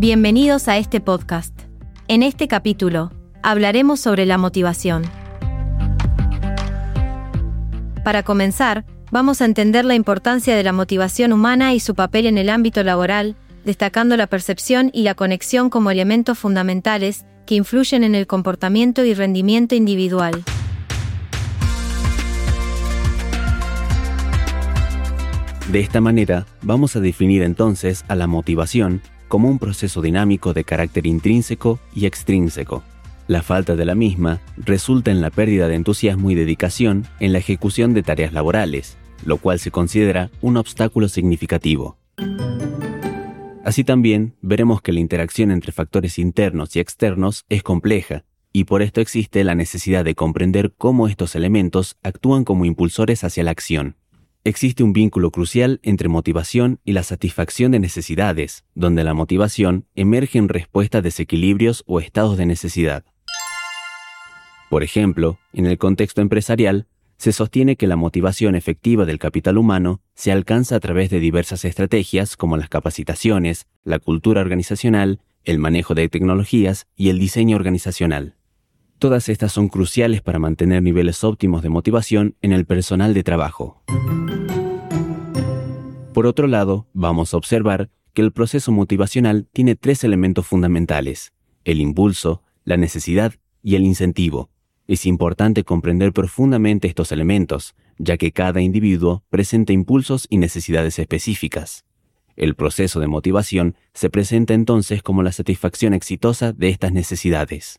Bienvenidos a este podcast. En este capítulo, hablaremos sobre la motivación. Para comenzar, vamos a entender la importancia de la motivación humana y su papel en el ámbito laboral, destacando la percepción y la conexión como elementos fundamentales que influyen en el comportamiento y rendimiento individual. De esta manera, vamos a definir entonces a la motivación como un proceso dinámico de carácter intrínseco y extrínseco. La falta de la misma resulta en la pérdida de entusiasmo y dedicación en la ejecución de tareas laborales, lo cual se considera un obstáculo significativo. Así también veremos que la interacción entre factores internos y externos es compleja, y por esto existe la necesidad de comprender cómo estos elementos actúan como impulsores hacia la acción. Existe un vínculo crucial entre motivación y la satisfacción de necesidades, donde la motivación emerge en respuesta a desequilibrios o estados de necesidad. Por ejemplo, en el contexto empresarial, se sostiene que la motivación efectiva del capital humano se alcanza a través de diversas estrategias como las capacitaciones, la cultura organizacional, el manejo de tecnologías y el diseño organizacional. Todas estas son cruciales para mantener niveles óptimos de motivación en el personal de trabajo. Por otro lado, vamos a observar que el proceso motivacional tiene tres elementos fundamentales, el impulso, la necesidad y el incentivo. Es importante comprender profundamente estos elementos, ya que cada individuo presenta impulsos y necesidades específicas. El proceso de motivación se presenta entonces como la satisfacción exitosa de estas necesidades.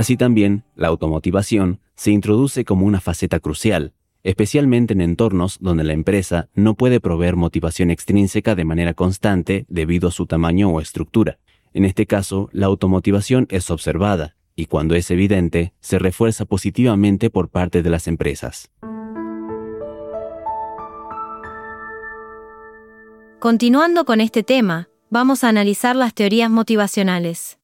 Así también, la automotivación se introduce como una faceta crucial, especialmente en entornos donde la empresa no puede proveer motivación extrínseca de manera constante debido a su tamaño o estructura. En este caso, la automotivación es observada y cuando es evidente, se refuerza positivamente por parte de las empresas. Continuando con este tema, vamos a analizar las teorías motivacionales.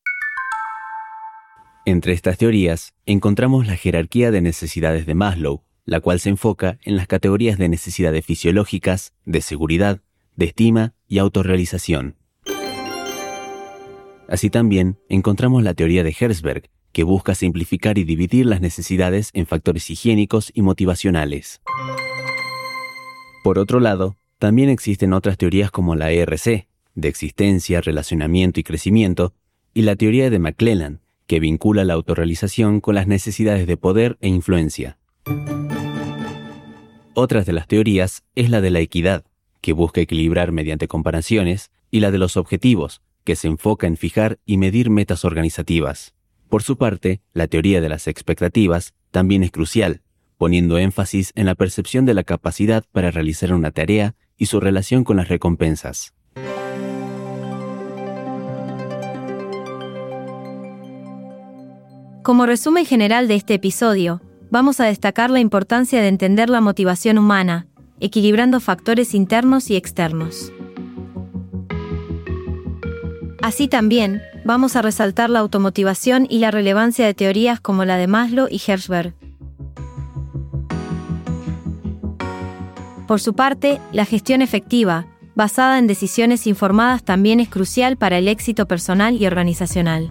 Entre estas teorías encontramos la jerarquía de necesidades de Maslow, la cual se enfoca en las categorías de necesidades fisiológicas, de seguridad, de estima y autorrealización. Así también encontramos la teoría de Herzberg, que busca simplificar y dividir las necesidades en factores higiénicos y motivacionales. Por otro lado, también existen otras teorías como la ERC, de existencia, relacionamiento y crecimiento, y la teoría de McClellan, que vincula la autorrealización con las necesidades de poder e influencia. Otras de las teorías es la de la equidad, que busca equilibrar mediante comparaciones, y la de los objetivos, que se enfoca en fijar y medir metas organizativas. Por su parte, la teoría de las expectativas también es crucial, poniendo énfasis en la percepción de la capacidad para realizar una tarea y su relación con las recompensas. Como resumen general de este episodio, vamos a destacar la importancia de entender la motivación humana, equilibrando factores internos y externos. Así también, vamos a resaltar la automotivación y la relevancia de teorías como la de Maslow y Herzberg. Por su parte, la gestión efectiva, basada en decisiones informadas, también es crucial para el éxito personal y organizacional.